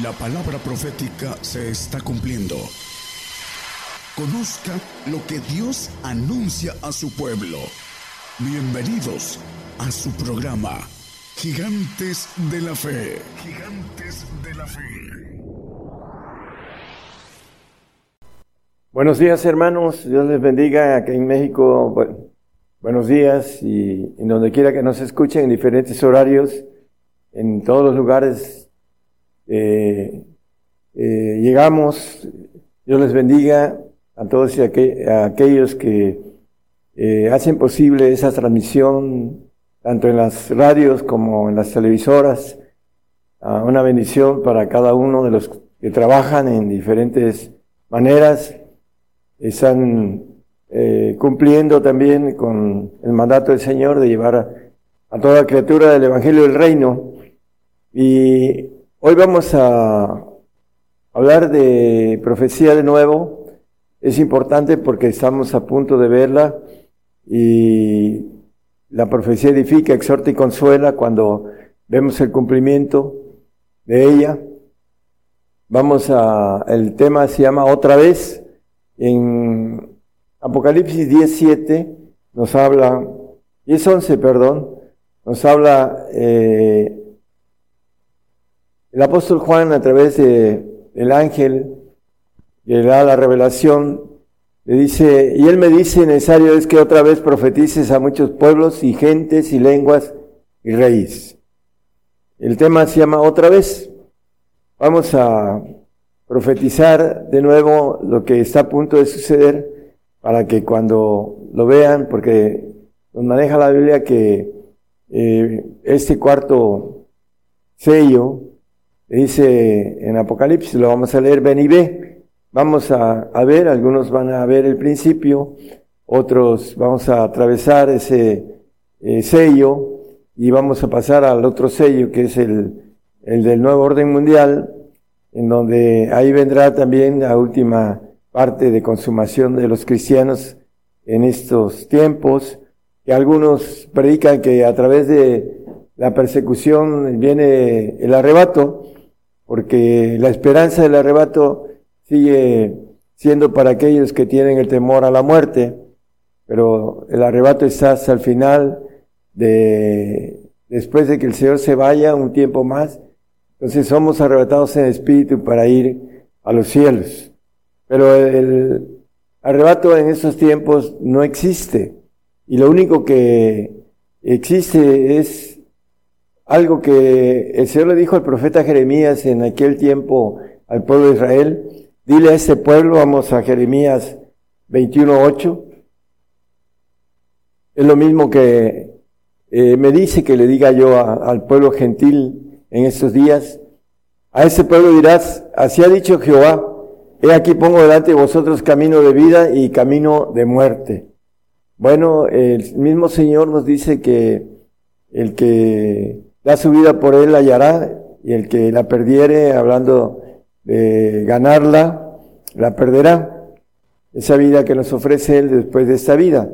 La palabra profética se está cumpliendo. Conozca lo que Dios anuncia a su pueblo. Bienvenidos a su programa, Gigantes de la Fe. Gigantes de la Fe. Buenos días hermanos, Dios les bendiga aquí en México. buenos días y donde quiera que nos escuchen en diferentes horarios, en todos los lugares eh, eh, llegamos, Dios les bendiga a todos y a, aquellos que eh, hacen posible esa transmisión, tanto en las radios como en las televisoras. una bendición para cada uno de los que trabajan en diferentes maneras. Están cumpliendo también con el mandato del Señor de llevar a, a toda criatura del Evangelio del Reino. Y Hoy vamos a hablar de profecía de nuevo. Es importante porque estamos a punto de verla y la profecía edifica, exhorta y consuela cuando vemos el cumplimiento de ella. Vamos a, el tema se llama otra vez. En Apocalipsis 17 nos habla, 10.11, perdón, nos habla eh, el apóstol Juan, a través de el ángel le da la revelación, le dice, y él me dice, necesario es que otra vez profetices a muchos pueblos y gentes y lenguas y reyes. El tema se llama otra vez. Vamos a profetizar de nuevo lo que está a punto de suceder para que cuando lo vean, porque nos maneja la Biblia que eh, este cuarto sello dice en Apocalipsis, lo vamos a leer, ven y ve. Vamos a, ver, algunos van a ver el principio, otros vamos a atravesar ese eh, sello y vamos a pasar al otro sello que es el, el del nuevo orden mundial, en donde ahí vendrá también la última parte de consumación de los cristianos en estos tiempos, que algunos predican que a través de la persecución viene el arrebato, porque la esperanza del arrebato sigue siendo para aquellos que tienen el temor a la muerte, pero el arrebato está hasta el final de, después de que el Señor se vaya un tiempo más, entonces somos arrebatados en espíritu para ir a los cielos. Pero el arrebato en esos tiempos no existe. Y lo único que existe es algo que el Señor le dijo al profeta Jeremías en aquel tiempo al pueblo de Israel. Dile a ese pueblo, vamos a Jeremías 21.8. Es lo mismo que eh, me dice que le diga yo al pueblo gentil en estos días. A ese pueblo dirás, así ha dicho Jehová, he aquí pongo delante de vosotros camino de vida y camino de muerte. Bueno, el mismo Señor nos dice que el que da su vida por él la hallará, y el que la perdiere, hablando de ganarla, la perderá. Esa vida que nos ofrece él después de esta vida.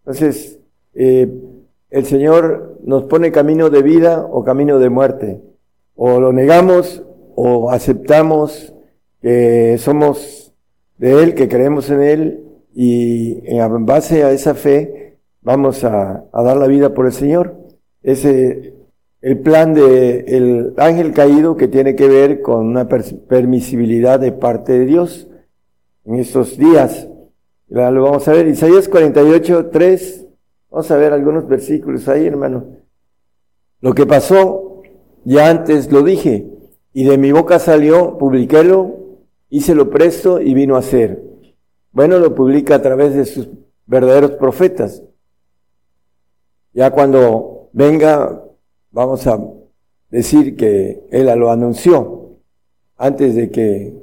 Entonces, eh, el Señor nos pone camino de vida o camino de muerte. O lo negamos o aceptamos que somos de Él, que creemos en Él y en base a esa fe vamos a, a dar la vida por el Señor. Ese el plan de el ángel caído que tiene que ver con una permisibilidad de parte de Dios en estos días. Lo vamos a ver, Isaías 48, 3. Vamos a ver algunos versículos ahí, hermano. Lo que pasó, ya antes lo dije, y de mi boca salió, publiquélo, lo presto y vino a ser. Bueno, lo publica a través de sus verdaderos profetas. Ya cuando venga vamos a decir que él lo anunció antes de que,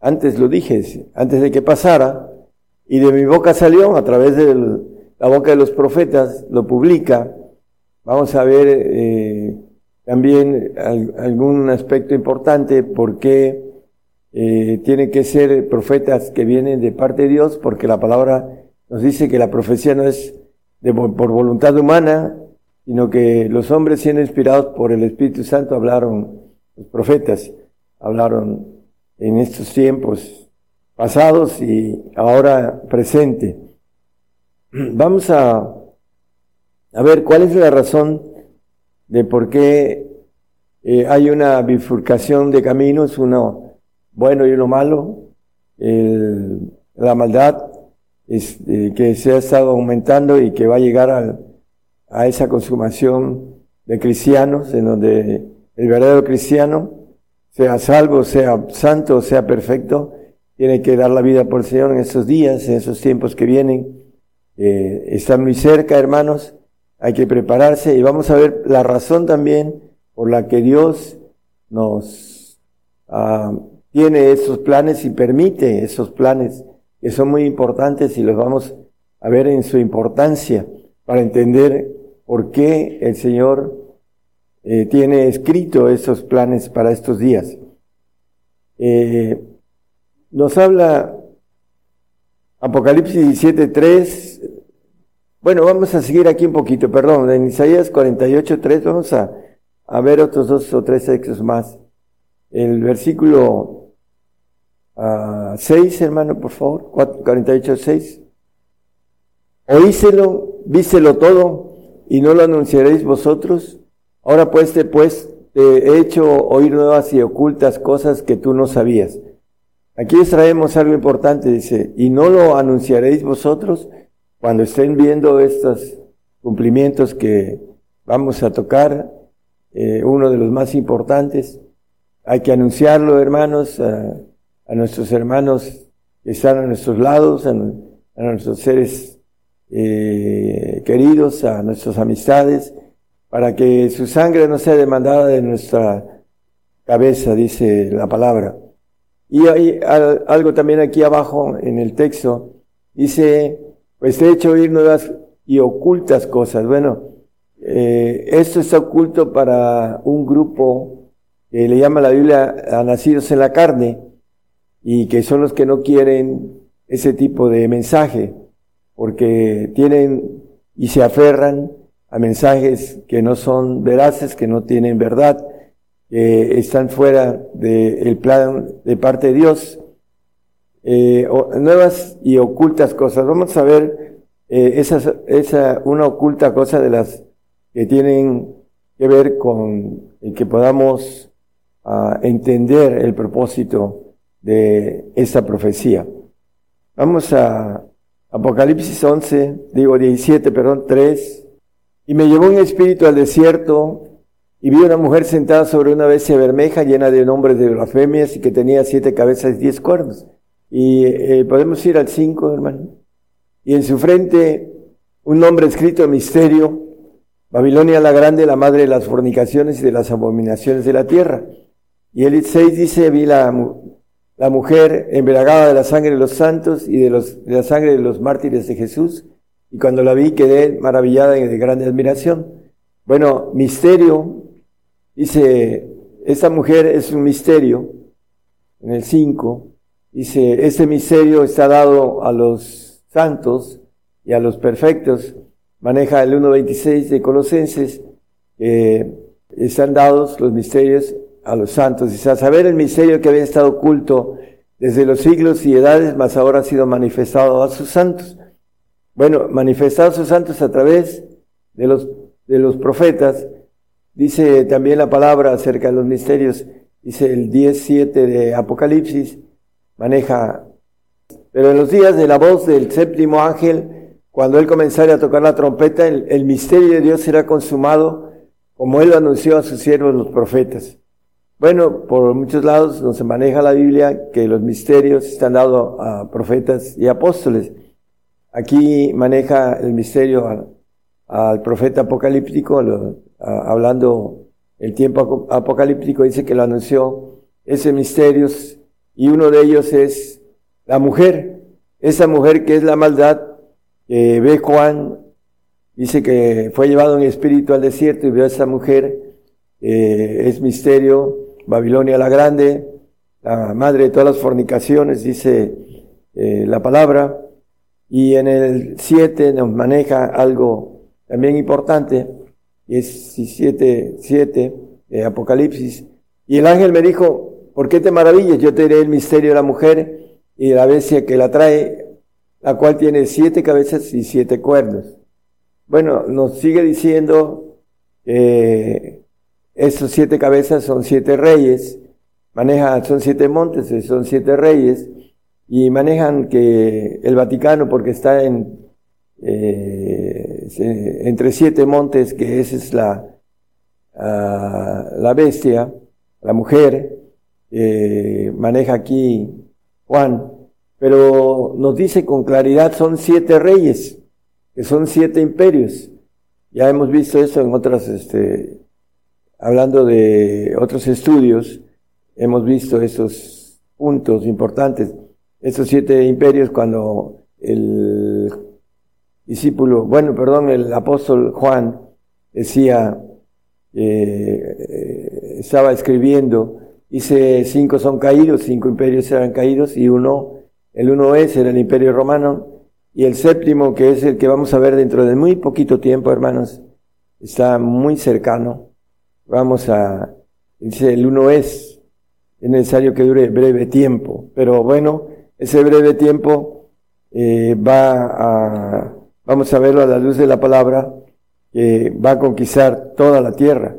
antes lo dije, antes de que pasara, y de mi boca salió a través de la boca de los profetas, lo publica. Vamos a ver eh, también algún aspecto importante, por qué eh, tienen que ser profetas que vienen de parte de Dios, porque la palabra nos dice que la profecía no es de, por voluntad humana, sino que los hombres siendo inspirados por el Espíritu Santo hablaron los profetas. hablaron en estos tiempos pasados y ahora presente. Vamos a, a ver cuál es la razón de por qué eh, hay una bifurcación de caminos, uno bueno y uno malo, la maldad eh, que se ha estado aumentando y que va a llegar a, a esa consumación de cristianos, en donde el verdadero cristiano, sea salvo, sea santo, sea perfecto, tiene que dar la vida por el Señor en esos días, en esos tiempos que vienen. Eh, están muy cerca, hermanos, hay que prepararse y vamos a ver la razón también por la que Dios nos ah, tiene esos planes y permite esos planes que son muy importantes y los vamos a ver en su importancia para entender por qué el Señor eh, tiene escrito esos planes para estos días. Eh, nos habla Apocalipsis 17.3. Bueno, vamos a seguir aquí un poquito, perdón, en Isaías 48.3 vamos a, ver otros dos o tres textos más. El versículo 6, ah, hermano, por favor, 48.6. Oíselo, víselo todo, y no lo anunciaréis vosotros. Ahora pues te, pues, te he hecho oír nuevas y ocultas cosas que tú no sabías. Aquí les traemos algo importante, dice, y no lo anunciaréis vosotros cuando estén viendo estos cumplimientos que vamos a tocar, eh, uno de los más importantes. Hay que anunciarlo, hermanos, a, nuestros hermanos que están a nuestros lados, a, nuestros seres eh, queridos, a nuestras amistades, para que su sangre no sea demandada de nuestra cabeza, dice la palabra. Y hay algo también aquí abajo en el texto, dice, pues he hecho oír nuevas y ocultas cosas. Bueno, eh, esto está oculto para un grupo que le llama la Biblia a nacidos en la carne y que son los que no quieren ese tipo de mensaje porque tienen y se aferran a mensajes que no son veraces, que no tienen verdad, que están fuera del plan de parte de Dios. Eh, nuevas y ocultas cosas. Vamos a ver eh, esa, una oculta cosa de las que tienen que ver con el que podamos ah, entender el propósito de esta profecía. Vamos a Apocalipsis 11, digo 17, perdón, 3, y me llevó un espíritu al desierto y vi una mujer sentada sobre una bestia bermeja llena de nombres de blasfemias y que tenía siete cabezas y diez cuernos. Y eh, podemos ir al cinco, hermano. Y en su frente un nombre escrito de misterio, Babilonia la grande, la madre de las fornicaciones y de las abominaciones de la tierra. Y el 6 dice, vi la, la mujer embriagada de la sangre de los santos y de, los, de la sangre de los mártires de Jesús y cuando la vi quedé maravillada y de grande admiración. Bueno, misterio, dice, esta mujer es un misterio, en el 5, dice, este misterio está dado a los santos y a los perfectos, maneja el 1.26 de Colosenses, que están dados los misterios a los santos, y a saber el misterio que había estado oculto desde los siglos y edades, mas ahora ha sido manifestado a sus santos bueno, manifestados sus santos a través de los, de los profetas, dice también la palabra acerca de los misterios, dice el 10.7 de Apocalipsis, maneja, pero en los días de la voz del séptimo ángel, cuando él comenzara a tocar la trompeta, el, el misterio de Dios será consumado, como él lo anunció a sus siervos los profetas. Bueno, por muchos lados nos maneja la Biblia que los misterios están dados a profetas y apóstoles. Aquí maneja el misterio al, profeta apocalíptico, hablando el tiempo apocalíptico, dice que lo anunció ese misterio y uno de ellos es la mujer, esa mujer que es la maldad, que ve Juan, dice que fue llevado en espíritu al desierto y vio a esa mujer, es misterio, Babilonia la grande, la madre de todas las fornicaciones, dice eh, la palabra, y en el 7 nos maneja algo también importante, y es 7, 7 de Apocalipsis. Y el ángel me dijo, ¿por qué te maravillas? Yo te diré el misterio de la mujer y de la bestia que la trae, la cual tiene siete cabezas y siete cuernos. Bueno, nos sigue diciendo que esos siete cabezas son siete reyes, maneja, son siete montes, son siete reyes, y manejan que el Vaticano, porque está en, eh, entre siete montes, que esa es la, ah, la bestia, la mujer, eh, maneja aquí Juan, pero nos dice con claridad, son siete reyes, que son siete imperios. Ya hemos visto eso en otras, este, hablando de otros estudios, hemos visto esos puntos importantes. Esos siete imperios cuando el discípulo, bueno, perdón, el apóstol Juan decía, eh, estaba escribiendo, dice, cinco son caídos, cinco imperios serán caídos y uno, el uno es, el imperio romano, y el séptimo, que es el que vamos a ver dentro de muy poquito tiempo, hermanos, está muy cercano. Vamos a, dice, el uno es, es necesario que dure breve tiempo, pero bueno, ese breve tiempo eh, va a, vamos a verlo a la luz de la palabra, que va a conquistar toda la tierra.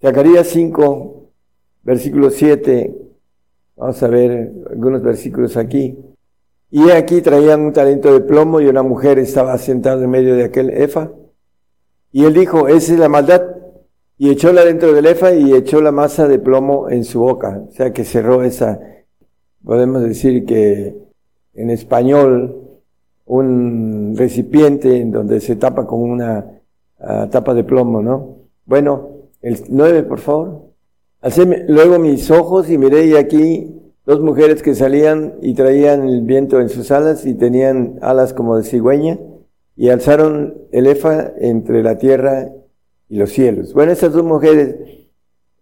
Zacarías 5, versículo 7, vamos a ver algunos versículos aquí. Y aquí traían un talento de plomo y una mujer estaba sentada en medio de aquel efa. Y él dijo, esa es la maldad. Y echóla dentro del efa y echó la masa de plomo en su boca. O sea que cerró esa, podemos decir que en español, un recipiente en donde se tapa con una ah, tapa de plomo, ¿no? Bueno, el 9, por favor. Alcé luego mis ojos y miré y aquí dos mujeres que salían y traían el viento en sus alas y tenían alas como de cigüeña y alzaron el efa entre la tierra y los cielos. Bueno, esas dos mujeres,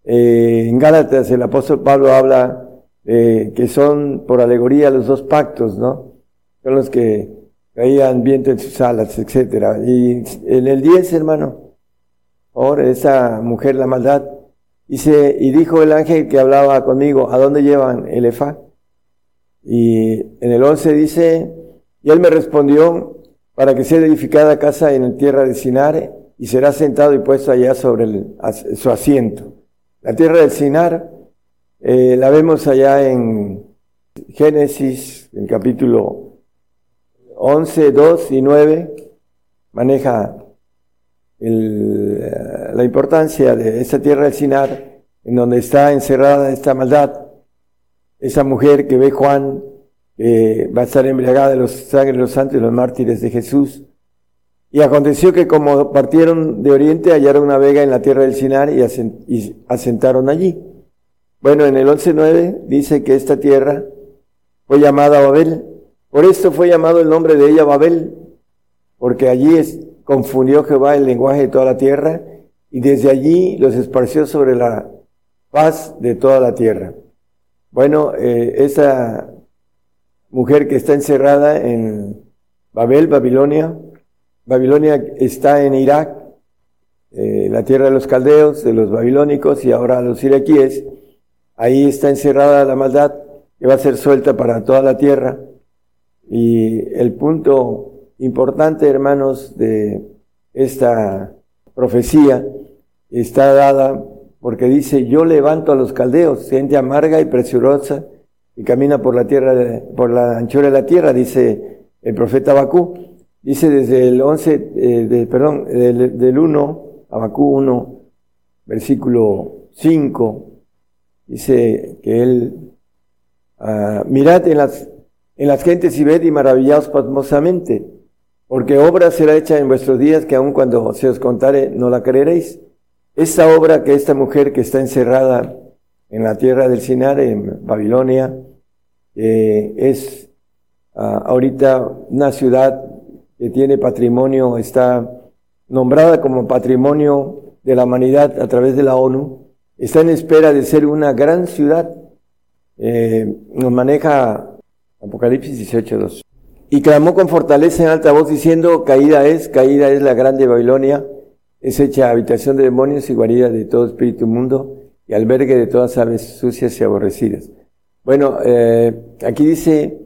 eh, en Gálatas el apóstol Pablo habla eh, que son por alegoría los dos pactos, ¿no? Son los que caían viento en sus alas, etcétera. Y en el 10, hermano, ahora esa mujer, la maldad, Dice, y dijo el ángel que hablaba conmigo, ¿a dónde llevan el Efa? Y en el 11 dice, y él me respondió, para que sea edificada casa en tierra de Sinar, y será sentado y puesto allá sobre su asiento. La tierra del Sinar, eh, la vemos allá en Génesis, en capítulo 11, 2 y 9, maneja el, la importancia de esa tierra del Sinar, en donde está encerrada esta maldad, esa mujer que ve Juan, va a estar embriagada de los sangre de los santos y los mártires de Jesús. Y aconteció que como partieron de oriente, hallaron una vega en la tierra del Sinar y, asentaron allí. Bueno, en el 11.9 dice que esta tierra fue llamada Babel. Por esto fue llamado el nombre de ella Babel, porque allí es, confundió Jehová el lenguaje de toda la tierra y desde allí los esparció sobre la paz de toda la tierra. Bueno, eh, esa mujer que está encerrada en Babel, Babilonia, Babilonia está en Irak, eh, la tierra de los caldeos, de los babilónicos y ahora los iraquíes, ahí está encerrada la maldad que va a ser suelta para toda la tierra. Y el punto importante, hermanos, de esta profecía está dada porque dice, yo levanto a los caldeos, gente amarga y preciosa, y camina por la tierra, por la anchura de la tierra, dice el profeta Abacú. Dice desde el 11, eh, de, perdón, del, del 1, Abacú 1, versículo 5, dice que él, uh, mirad en las, en las gentes y ved y maravillaos pasmosamente, porque obra será hecha en vuestros días que aun cuando se os contare no la creeréis. Esta obra que esta mujer que está encerrada en la tierra del Sinar, en Babilonia, eh, es ah, ahorita una ciudad que tiene patrimonio, está nombrada como patrimonio de la humanidad a través de la ONU, está en espera de ser una gran ciudad. Eh, nos maneja Apocalipsis 18.2. Y clamó con fortaleza en alta voz diciendo, caída es, caída es la grande Babilonia, es hecha habitación de demonios y guarida de todo espíritu mundo y albergue de todas aves sucias y aborrecidas. Bueno, eh, aquí dice,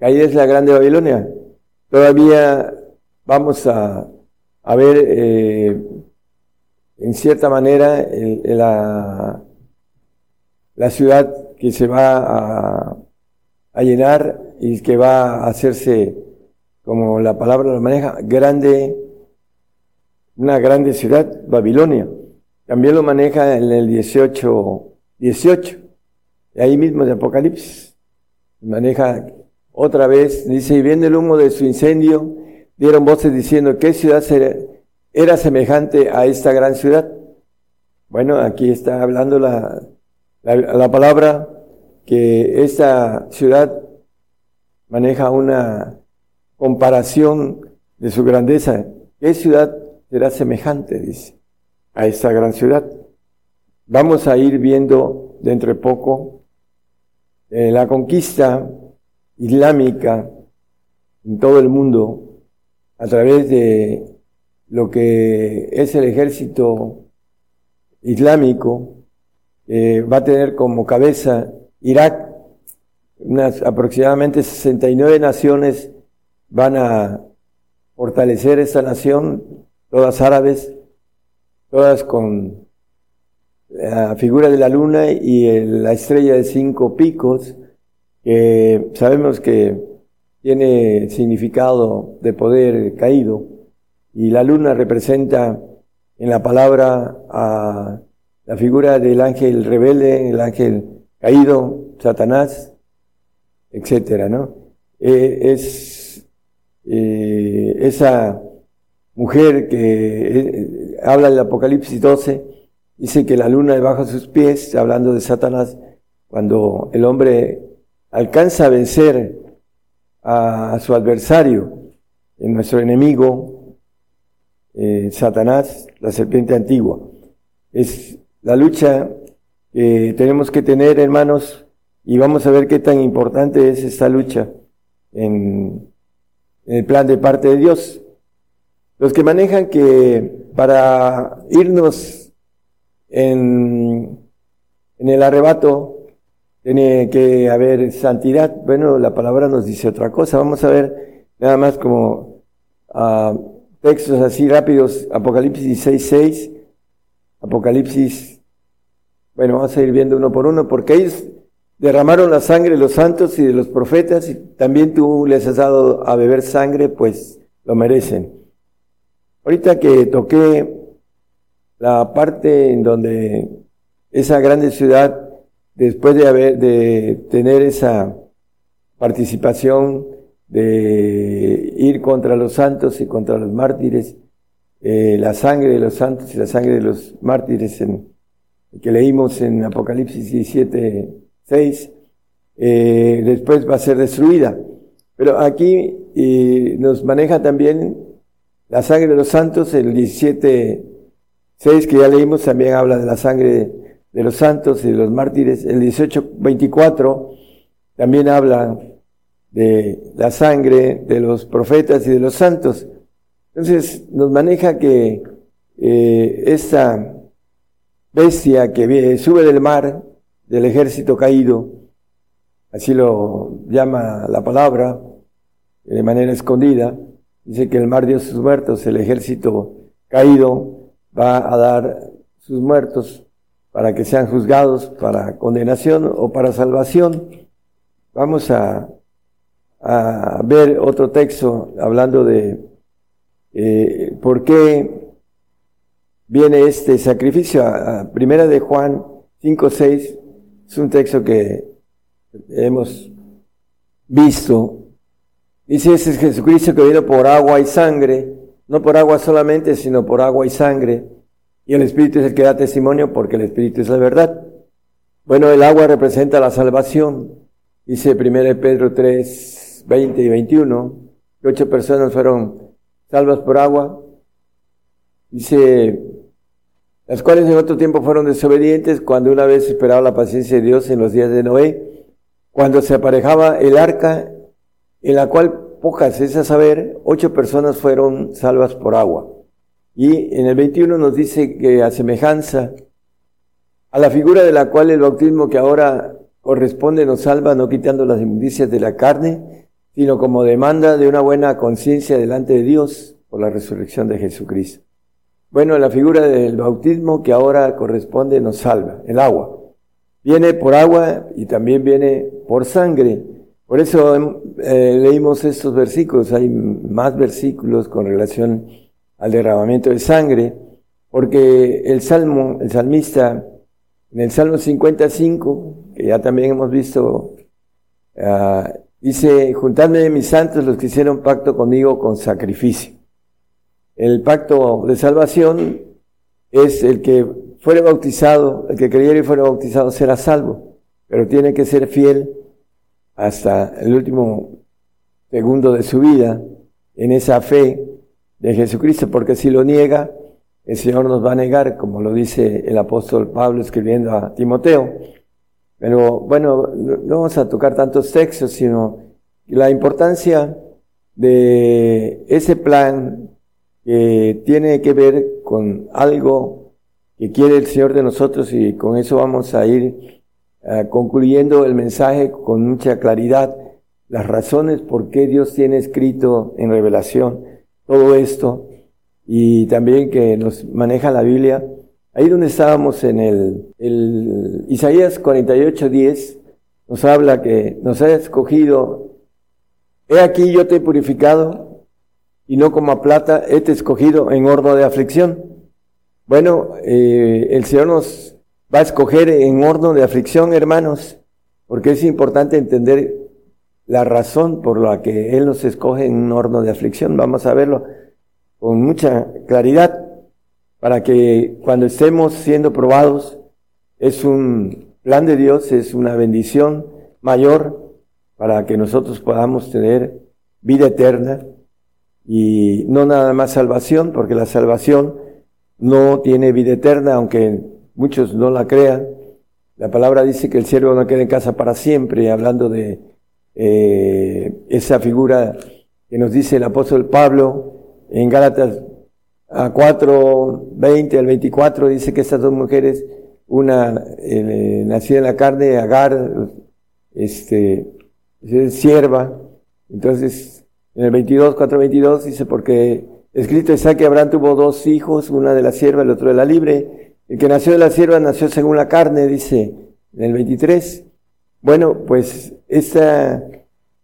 ahí es la grande Babilonia. Todavía vamos a, a ver, eh, en cierta manera, la, la ciudad que se va a, a llenar y que va a hacerse, como la palabra lo maneja, grande, una grande ciudad, Babilonia. También lo maneja en el 18, 18, ahí mismo de Apocalipsis. Maneja otra vez, dice, y viendo el humo de su incendio, dieron voces diciendo, ¿qué ciudad era semejante a esta gran ciudad? Bueno, aquí está hablando la, la, la palabra que esta ciudad maneja una comparación de su grandeza. ¿Qué ciudad será semejante, dice, a esta gran ciudad? Vamos a ir viendo dentro de poco eh, la conquista islámica en todo el mundo a través de lo que es el ejército islámico, va a tener como cabeza Irak, unas aproximadamente 69 naciones van a fortalecer esta nación, todas árabes, todas con la figura de la luna y la estrella de cinco picos, que sabemos que tiene significado de poder caído, y la luna representa en la palabra a la figura del ángel rebelde, el ángel caído, Satanás, etcétera, ¿no? Eh, es eh, esa mujer que eh, habla del Apocalipsis 12, dice que la luna debajo de sus pies, hablando de Satanás, cuando el hombre alcanza a vencer a, su adversario, en nuestro enemigo, Satanás, la serpiente antigua. Es la lucha que tenemos que tener, hermanos, y vamos a ver qué tan importante es esta lucha en, el plan de parte de Dios. Los que manejan que para irnos en, en el arrebato tiene que haber santidad. Bueno, la palabra nos dice otra cosa. Vamos a ver nada más como uh, textos así rápidos. Apocalipsis 16.6, Apocalipsis bueno, vamos a ir viendo uno por uno, porque ellos derramaron la sangre de los santos y de los profetas, y también tú les has dado a beber sangre, pues lo merecen. Ahorita que toqué la parte en donde esa grande ciudad, después de haber, de tener esa participación de ir contra los santos y contra los mártires, eh, la sangre de los santos y la sangre de los mártires en, que leímos en Apocalipsis 17, 6, eh, después va a ser destruida. Pero aquí eh, nos maneja también la sangre de los santos, el 17, 6 que ya leímos también habla de la sangre de los santos y de los mártires. El 18, 24 también habla de la sangre de los profetas y de los santos. Entonces nos maneja que eh, esta bestia que sube del mar, del ejército caído, así lo llama la palabra, de manera escondida, dice que el mar dio sus muertos, el ejército caído va a dar sus muertos para que sean juzgados para condenación o para salvación. Vamos a, a ver otro texto hablando de eh, por qué viene este sacrificio. A, primera de Juan 5, 6 es un texto que hemos visto. Dice, ese es Jesucristo que vino por agua y sangre, no por agua solamente, sino por agua y sangre. Y el Espíritu es el que da testimonio porque el Espíritu es la verdad. Bueno, el agua representa la salvación. Dice 1 Pedro 3, 20 y 21, que ocho personas fueron salvas por agua. Dice las cuales en otro tiempo fueron desobedientes cuando una vez esperaba la paciencia de Dios en los días de Noé, cuando se aparejaba el arca, en la cual pocas es a saber, ocho personas fueron salvas por agua. Y en el 21 nos dice que a semejanza a la figura de la cual el bautismo que ahora corresponde nos salva no quitando las inmundicias de la carne, sino como demanda de una buena conciencia delante de Dios por la resurrección de Jesucristo. Bueno, la figura del bautismo que ahora corresponde nos salva, el agua. Viene por agua y también viene por sangre. Por eso eh, leímos estos versículos, hay más versículos con relación al derramamiento de sangre, porque el salmo, el salmista, en el Salmo 55, que ya también hemos visto, uh, dice, juntadme mis santos los que hicieron pacto conmigo con sacrificio. El pacto de salvación es el que fuere bautizado, el que creyera y fuera bautizado será salvo, pero tiene que ser fiel hasta el último segundo de su vida en esa fe de Jesucristo, porque si lo niega, el Señor nos va a negar, como lo dice el apóstol Pablo escribiendo a Timoteo. Pero bueno, no vamos a tocar tantos textos, sino la importancia de ese plan que tiene que ver con algo que quiere el Señor de nosotros y con eso vamos a ir eh, concluyendo el mensaje con mucha claridad, las razones por qué Dios tiene escrito en revelación todo esto y también que nos maneja la Biblia. Ahí donde estábamos en el, el Isaías 48, 10, nos habla que nos ha escogido, he aquí yo te he purificado y no como a plata he te escogido en horno de aflicción. Bueno, eh, el Señor nos va a escoger en horno de aflicción, hermanos, porque es importante entender la razón por la que Él nos escoge en un horno de aflicción. Vamos a verlo con mucha claridad para que cuando estemos siendo probados es un plan de Dios, es una bendición mayor para que nosotros podamos tener vida eterna y no nada más salvación, porque la salvación no tiene vida eterna, aunque muchos no la crean. La palabra dice que el siervo no queda en casa para siempre, hablando de eh, esa figura que nos dice el apóstol Pablo en Gálatas a 4, 20 al 24 dice que estas dos mujeres, una eh, nacida en la carne, Agar, este, es sierva. Entonces, en el 22, 4, 22 dice, porque escrito está que Abraham tuvo dos hijos, una de la sierva, el otro de la libre. El que nació de la sierva nació según la carne, dice en el 23. Bueno, pues esa,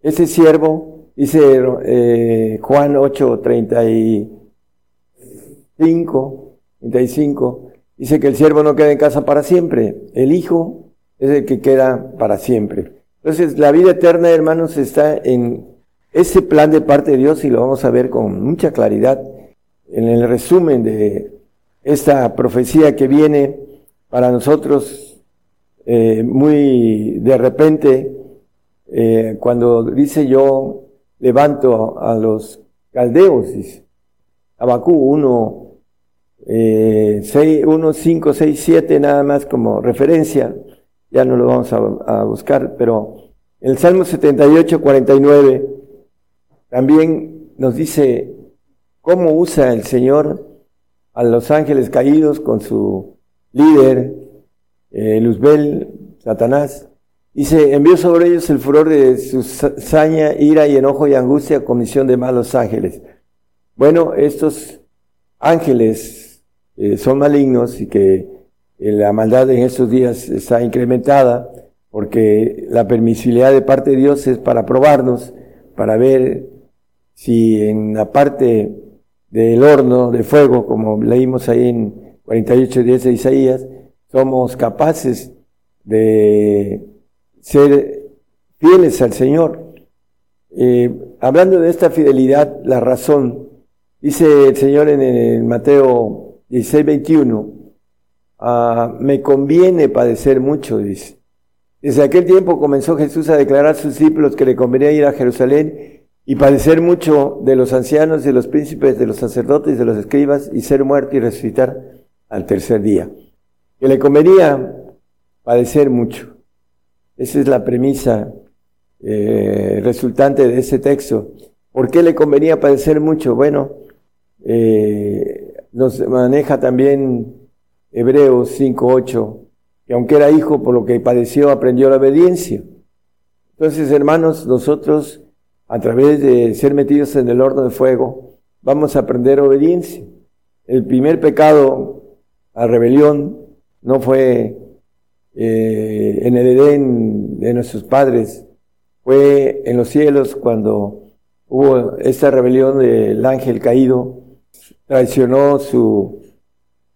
ese siervo Dice eh, Juan 8, 35, 35, dice que el siervo no queda en casa para siempre, el Hijo es el que queda para siempre. Entonces, la vida eterna, hermanos, está en ese plan de parte de Dios y lo vamos a ver con mucha claridad en el resumen de esta profecía que viene para nosotros eh, muy de repente, eh, cuando dice yo levanto a los caldeos, dice. Abacú 1, eh, 6, 1, 5, 6, 7, nada más como referencia, ya no lo vamos a, a buscar, pero el Salmo 78, 49 también nos dice cómo usa el Señor a los ángeles caídos con su líder, eh, Luzbel, Satanás, Dice, envió sobre ellos el furor de su saña, ira y enojo y angustia, comisión de malos ángeles. Bueno, estos ángeles eh, son malignos y que eh, la maldad en estos días está incrementada porque la permisibilidad de parte de Dios es para probarnos, para ver si en la parte del horno de fuego, como leímos ahí en 48.10 de Isaías, somos capaces de ser fieles al Señor. Eh, hablando de esta fidelidad, la razón, dice el Señor en el Mateo 16, 21, ah, me conviene padecer mucho, dice. Desde aquel tiempo comenzó Jesús a declarar a sus discípulos que le convenía ir a Jerusalén y padecer mucho de los ancianos, de los príncipes, de los sacerdotes, de los escribas, y ser muerto y resucitar al tercer día. Que le convenía padecer mucho. Esa es la premisa eh, resultante de ese texto. ¿Por qué le convenía padecer mucho? Bueno, eh, nos maneja también Hebreos 5.8, que aunque era hijo, por lo que padeció, aprendió la obediencia. Entonces, hermanos, nosotros, a través de ser metidos en el horno de fuego, vamos a aprender obediencia. El primer pecado, a rebelión, no fue eh, en el Edén de nuestros padres, fue en los cielos cuando hubo esta rebelión del ángel caído, traicionó su,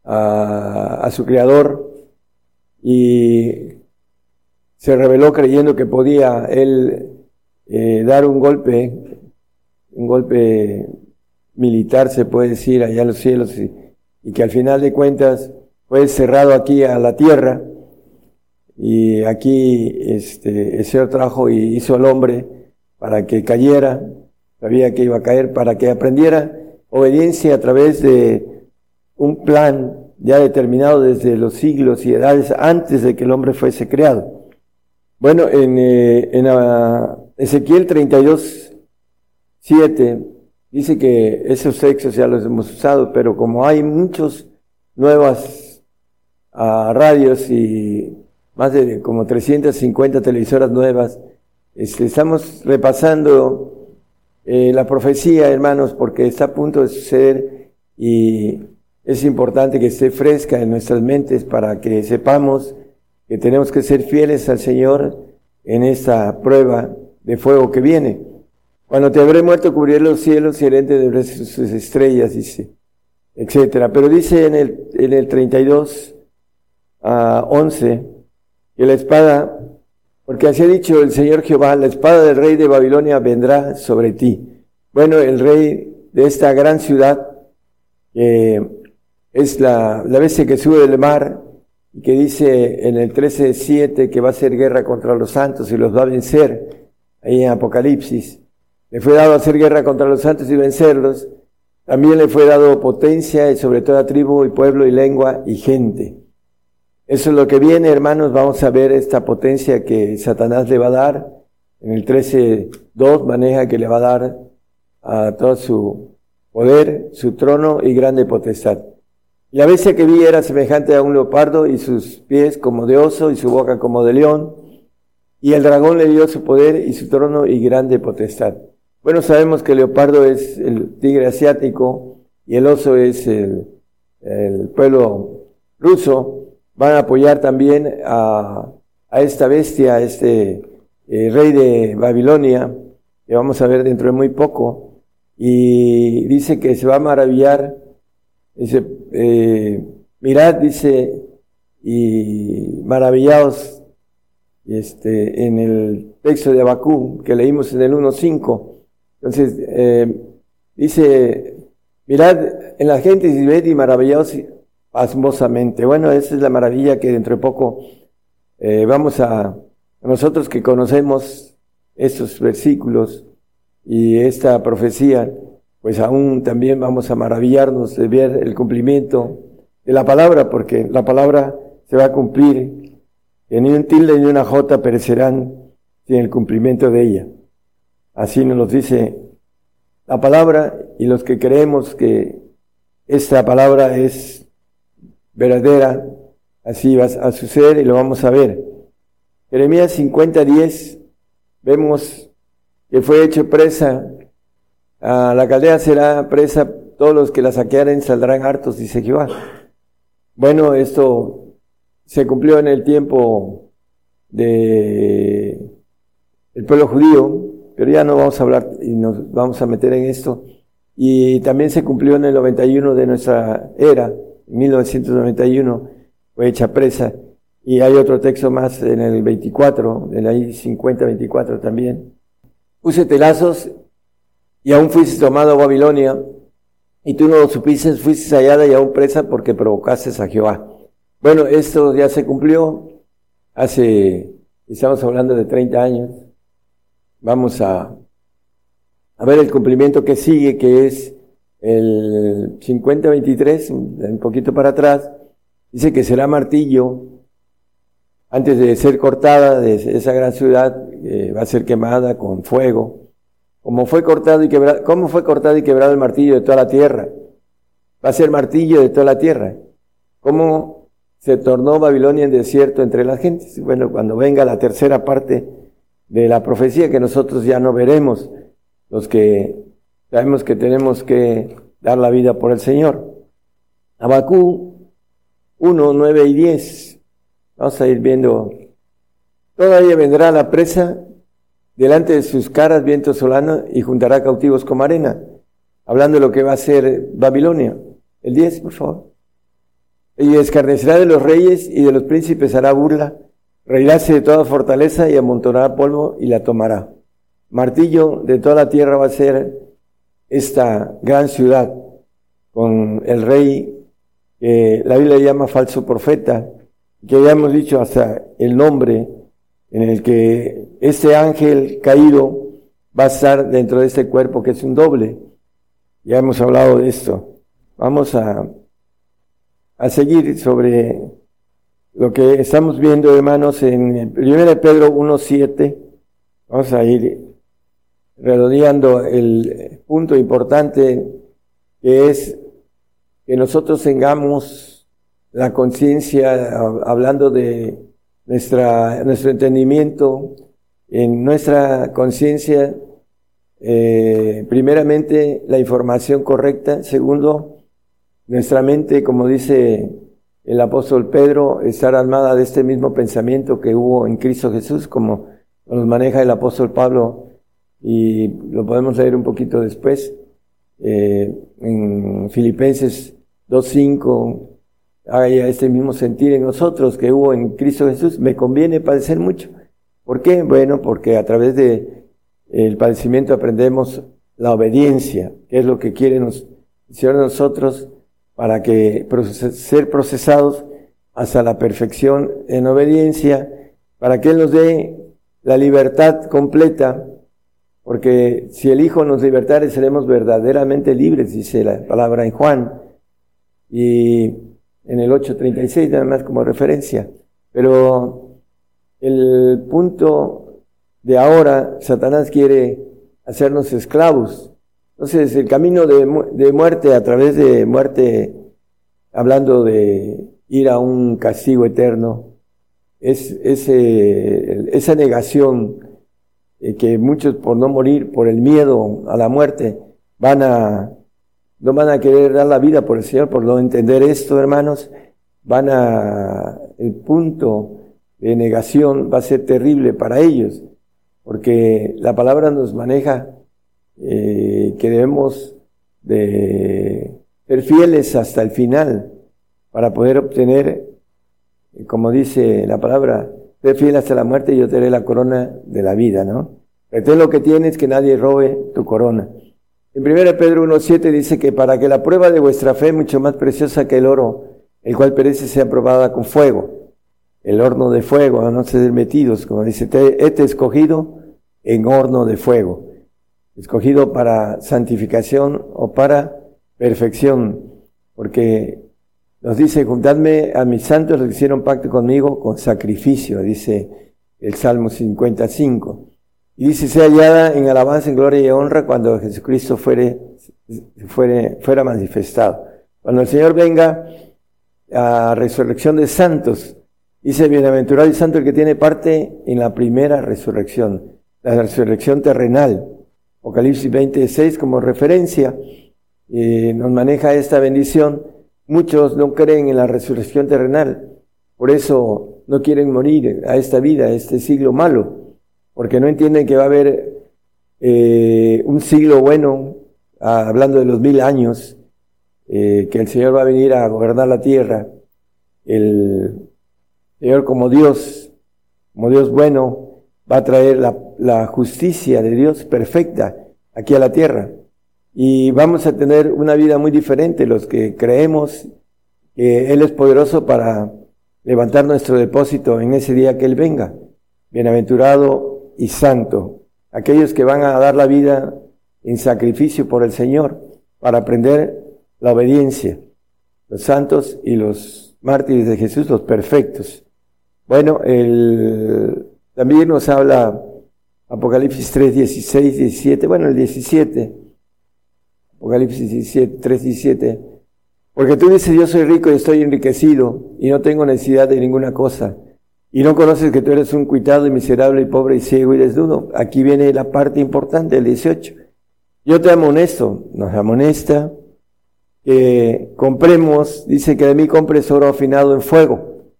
a, su creador y se rebeló creyendo que podía él eh, dar un golpe, un golpe militar se puede decir allá en los cielos y, y que al final de cuentas fue cerrado aquí a la tierra y aquí este, el Señor trajo y hizo al hombre para que cayera, sabía que iba a caer, para que aprendiera obediencia a través de un plan ya determinado desde los siglos y edades antes de que el hombre fuese creado. Bueno, en, eh, en uh, Ezequiel 32, 7, dice que esos sexos ya los hemos usado, pero como hay muchos nuevas uh, radios y más de como 350 televisoras nuevas, este, estamos repasando eh, la profecía, hermanos, porque está a punto de suceder y es importante que esté fresca en nuestras mentes para que sepamos que tenemos que ser fieles al Señor en esta prueba de fuego que viene. Cuando te habré muerto, cubriré los cielos y el de sus estrellas, dice, etcétera. Pero dice en el, en el 32 a 11 que la espada, porque así ha dicho el Señor Jehová, la espada del rey de Babilonia vendrá sobre ti. Bueno, el rey de esta gran ciudad, es la, la bestia que sube del mar y que dice en el 13.7 que va a hacer guerra contra los santos y los va a vencer, ahí en Apocalipsis. Le fue dado hacer guerra contra los santos y vencerlos. También le fue dado potencia y sobre toda tribu y pueblo y lengua y gente. Eso es lo que viene, hermanos. Vamos a ver esta potencia que Satanás le va a dar. En el 13.2 maneja que le va a dar a todo su poder, su trono y grande potestad. La bestia que vi era semejante a un leopardo y sus pies como de oso y su boca como de león. Y el dragón le dio su poder y su trono y grande potestad. Bueno, sabemos que el leopardo es el tigre asiático y el oso es el, pueblo ruso. Van a apoyar también a, esta bestia, este eh, rey de Babilonia, que vamos a ver dentro de muy poco. Y dice que se va a maravillar Dice, eh, mirad, dice, y maravillaos este, en el texto de Abacú que leímos en el 1.5. Entonces, eh, dice, mirad en la gente y ved y maravillaos pasmosamente. Bueno, esa es la maravilla que dentro de poco eh, vamos a, nosotros que conocemos estos versículos y esta profecía, pues aún también vamos a maravillarnos de ver el cumplimiento de la palabra, porque la palabra se va a cumplir, que ni un tilde ni una jota perecerán sin el cumplimiento de ella. Así nos dice la palabra y los que creemos que esta palabra es verdadera, así va a suceder y lo vamos a ver. Jeremías 50:10 vemos que fue hecho presa la caldea será presa, todos los que la saquearen saldrán hartos, dice Jehová. Bueno, esto se cumplió en el tiempo de el pueblo judío, pero ya no vamos a hablar y nos vamos a meter en esto. Y también se cumplió en el 91 de nuestra era, 1991, fue hecha presa. Y hay otro texto más en el 24, en la 50-24 también. Puse telazos y aún fuiste tomado a Babilonia, y tú no lo supiste, fuiste hallada y aún presa porque provocaste a Jehová. Bueno, esto ya se cumplió hace, estamos hablando de 30 años. Vamos a ver el cumplimiento que sigue, que es el 50-23, un poquito para atrás. Dice que será martillo antes de ser cortada de esa gran ciudad, eh, va a ser quemada con fuego fue cortado y ¿cómo fue cortado y quebrado el martillo de toda la tierra? Va a ser martillo de toda la tierra. ¿Cómo se tornó Babilonia en desierto entre las gentes. Bueno, cuando venga la tercera parte de la profecía que nosotros ya no veremos, los que sabemos que tenemos que dar la vida por el Señor. Abacú 1, 9 y 10. Vamos a ir viendo. Todavía vendrá la presa delante de sus caras viento solano y juntará cautivos como arena. Hablando de lo que va a ser Babilonia. El 10, por favor. Y escarnecerá de los reyes y de los príncipes hará burla. Reiráse de toda fortaleza y amontonará polvo y la tomará. Martillo de toda la tierra va a ser esta gran ciudad con el rey que la Biblia llama falso profeta, que ya hemos dicho hasta el nombre en el que ese ángel caído va a estar dentro de este cuerpo que es un doble. Ya hemos hablado de esto. Vamos a, a seguir sobre lo que estamos viendo, hermanos, en 1 Pedro 1.7. Vamos a ir redondeando el punto importante que es que nosotros tengamos la conciencia, hablando de nuestra, nuestro entendimiento, en nuestra conciencia, eh, primeramente la información correcta, segundo, nuestra mente, como dice el apóstol Pedro, estar armada de este mismo pensamiento que hubo en Cristo Jesús, como nos maneja el apóstol Pablo, y lo podemos leer un poquito después, eh, en Filipenses 2.5, hay este mismo sentir en nosotros que hubo en Cristo Jesús, me conviene padecer mucho. ¿Por qué? Bueno, porque a través de el padecimiento aprendemos la obediencia, que es lo que quiere nos, nosotros para que ser procesados hasta la perfección en obediencia, para que Él nos dé la libertad completa, porque si el Hijo nos libertare seremos verdaderamente libres, dice la palabra en Juan, y en el 8.36 nada más como referencia. Pero el punto de ahora, Satanás quiere hacernos esclavos entonces, el camino de, muerte a través de muerte, hablando de ir a un castigo eterno, es esa negación eh, que muchos por no morir, por el miedo a la muerte, van a, no van a querer dar la vida por el Señor, por no entender esto, hermanos, van a, el punto de negación va a ser terrible para ellos, porque la palabra nos maneja eh, que debemos de ser fieles hasta el final para poder obtener, eh, como dice la palabra, ser fiel hasta la muerte y yo te daré la corona de la vida, ¿no? Retén lo que tienes, que nadie robe tu corona. En 1 Pedro 1.7 dice que para que la prueba de vuestra fe, mucho más preciosa que el oro, el cual perece, sea probada con fuego. El horno de fuego, a no ser metidos, como dice, te, he escogido en horno de fuego escogido para santificación o para perfección, porque nos dice, juntadme a mis santos los que hicieron pacto conmigo con sacrificio, dice el Salmo 55. Y dice, sea hallada en alabanza, en gloria y honra cuando Jesucristo fuere, fuere, fuera manifestado. Cuando el Señor venga a resurrección de santos, dice, bienaventurado y santo el que tiene parte en la primera resurrección, la resurrección terrenal. Apocalipsis 26 como referencia, eh, nos maneja esta bendición. Muchos no creen en la resurrección terrenal, por eso no quieren morir a esta vida, a este siglo malo, porque no entienden que va a haber eh, un siglo bueno, ah, hablando de los mil años, eh, que el Señor va a venir a gobernar la tierra, el Señor como Dios, como Dios bueno, va a traer la, justicia de Dios perfecta aquí a la tierra. Y vamos a tener una vida muy diferente los que creemos que Él es poderoso para levantar nuestro depósito en ese día que Él venga. Bienaventurado y santo. Aquellos que van a dar la vida en sacrificio por el Señor para aprender la obediencia. Los santos y los mártires de Jesús, los perfectos. Bueno, el, también nos habla Apocalipsis 3, 16, 17, bueno, el 17, Apocalipsis 17, 3, 17, Porque tú dices, yo soy rico y estoy enriquecido y no tengo necesidad de ninguna cosa. Y no conoces que tú eres un cuitado y miserable y pobre y ciego y desnudo. Aquí viene la parte importante, el 18. Yo te amonesto, nos amonesta que compremos, dice que de mí compres oro afinado en fuego,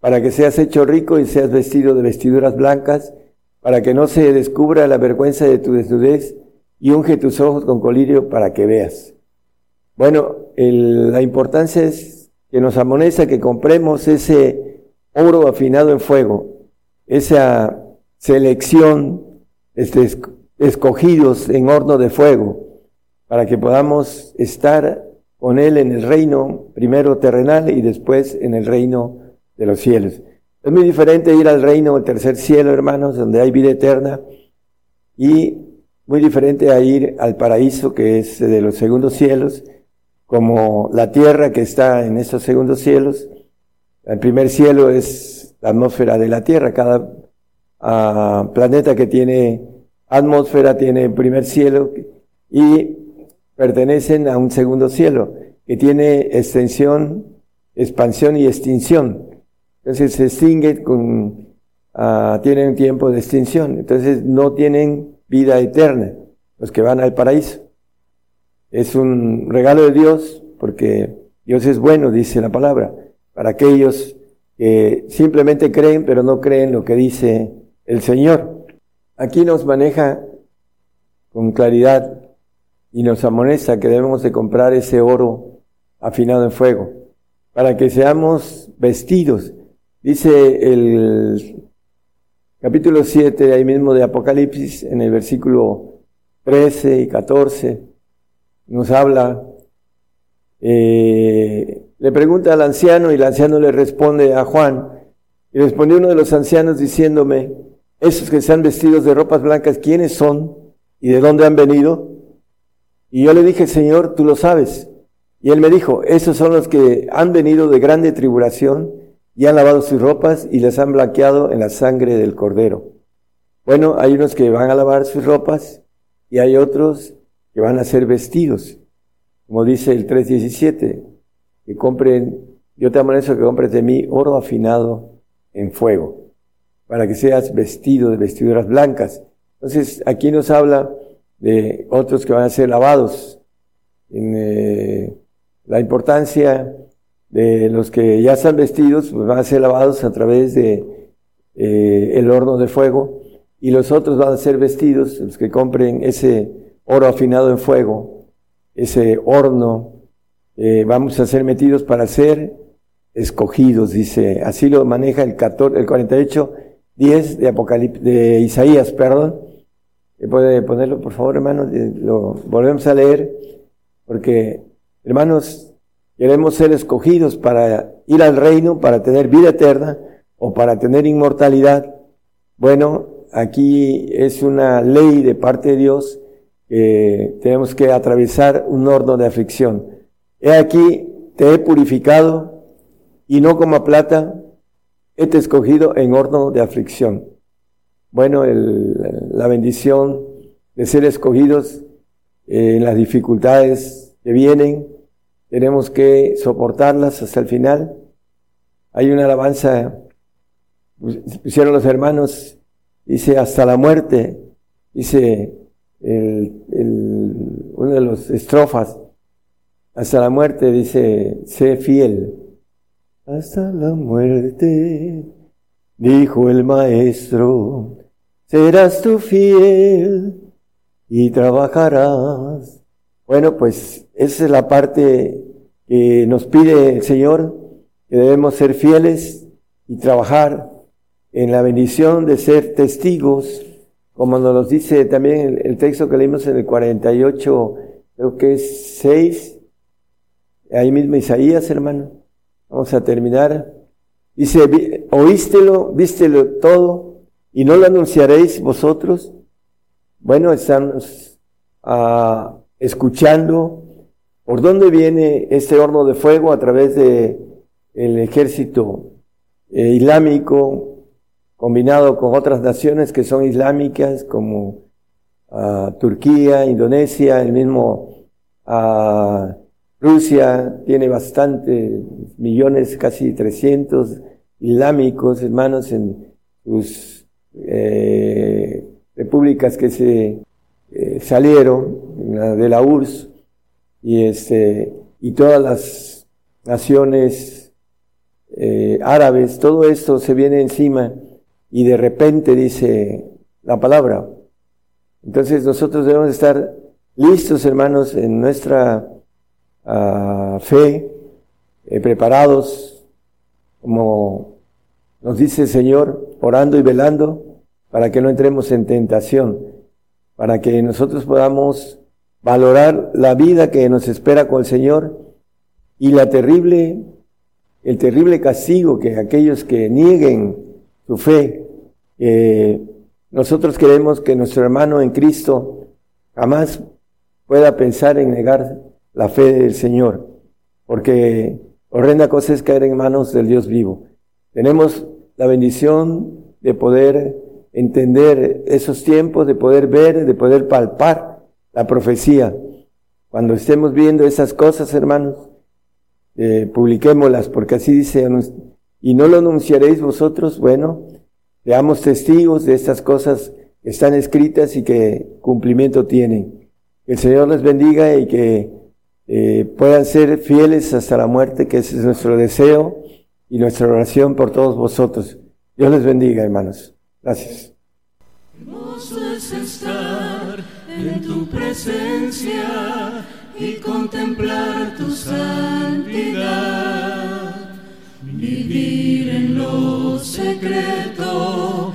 para que seas hecho rico y seas vestido de vestiduras blancas, para que no se descubra la vergüenza de tu desnudez y unge tus ojos con colirio para que veas. Bueno, la importancia es que nos amonesta que compremos ese oro afinado en fuego, esa selección, escogidos en horno de fuego, para que podamos estar con Él en el reino, primero terrenal y después en el reino de los cielos. Es muy diferente ir al reino, el tercer cielo, hermanos, donde hay vida eterna, y muy diferente a ir al paraíso, que es de los segundos cielos, como la tierra que está en esos segundos cielos, el primer cielo es la atmósfera de la Tierra. Cada ah, planeta que tiene atmósfera tiene primer cielo y pertenecen a un segundo cielo que tiene extensión, expansión y extinción. Entonces se extingue con, uh, tienen tiempo de extinción. Entonces no tienen vida eterna los que van al paraíso. Es un regalo de Dios porque Dios es bueno, dice la palabra para aquellos que simplemente creen pero no creen lo que dice el Señor. Aquí nos maneja con claridad y nos amonesta que debemos de comprar ese oro afinado en fuego para que seamos vestidos. Dice el capítulo 7 ahí mismo de Apocalipsis en el versículo 13 y 14 nos habla eh, le pregunta al anciano y el anciano le responde a Juan. Y respondió uno de los ancianos diciéndome, esos que están vestidos de ropas blancas, ¿quiénes son y de dónde han venido? Y yo le dije, Señor, tú lo sabes. Y él me dijo, esos son los que han venido de grande tribulación y han lavado sus ropas y les han blanqueado en la sangre del cordero. Bueno, hay unos que van a lavar sus ropas y hay otros que van a ser vestidos, como dice el 3.17 que compren, yo te eso que compres de mí oro afinado en fuego, para que seas vestido de vestiduras blancas. Entonces, aquí nos habla de otros que van a ser lavados, en eh, la importancia de los que ya están vestidos, pues van a ser lavados a través de eh, el horno de fuego, y los otros van a ser vestidos, los que compren ese oro afinado en fuego, ese horno eh, vamos a ser metidos para ser escogidos, dice, así lo maneja el, 14, el 48, 10 de, Apocalipsis, de Isaías, perdón. ¿Puede ponerlo, por favor, hermanos? Eh, lo volvemos a leer, porque, hermanos, queremos ser escogidos para ir al reino, para tener vida eterna o para tener inmortalidad. Bueno, aquí es una ley de parte de Dios que tenemos que atravesar un horno de aflicción. He aquí, te he purificado, y no como plata, he te escogido en horno de aflicción. Bueno, la bendición de ser escogidos en las dificultades que vienen, tenemos que soportarlas hasta el final. Hay una alabanza, pusieron los hermanos, dice, hasta la muerte, dice el, uno de los estrofas, hasta la muerte dice, sé fiel. Hasta la muerte, dijo el maestro, serás tú fiel y trabajarás. Bueno, pues esa es la parte que nos pide el Señor, que debemos ser fieles y trabajar en la bendición de ser testigos, como nos lo dice también el, texto que leímos en el 48, creo que es 6, Ahí mismo Isaías, hermano. Vamos a terminar. Dice, oístelo, vístelo todo, y no lo anunciaréis vosotros. Bueno, estamos ah, escuchando por dónde viene este horno de fuego a través de el ejército eh, islámico combinado con otras naciones que son islámicas como ah, Turquía, Indonesia, el mismo uh, Rusia tiene bastante, millones, casi 300 islámicos, hermanos, en sus eh, repúblicas que se eh, salieron de la URSS y, este, y todas las naciones eh, árabes, todo esto se viene encima y de repente dice la palabra. Entonces nosotros debemos estar listos, hermanos, en nuestra uh, fe, eh, preparados, como nos dice el Señor, orando y velando, para que no entremos en tentación, para que nosotros podamos valorar la vida que nos espera con el Señor y la terrible, el terrible castigo que aquellos que nieguen su fe, eh, nosotros queremos que nuestro hermano en Cristo jamás pueda pensar en negar la fe del Señor, porque horrenda cosa es caer en manos del Dios vivo. Tenemos la bendición de poder entender esos tiempos, de poder ver, de poder palpar la profecía. Cuando estemos viendo esas cosas, hermanos, eh, publiquémoslas, porque así dice, y no lo anunciaréis vosotros, bueno, seamos testigos de estas cosas que están escritas y que cumplimiento tienen. Que el Señor les bendiga y que eh, puedan ser fieles hasta la muerte, que ese es nuestro deseo y nuestra oración por todos vosotros. Dios les bendiga, hermanos. Gracias. En tu presencia y contemplar tu santidad, vivir en lo secreto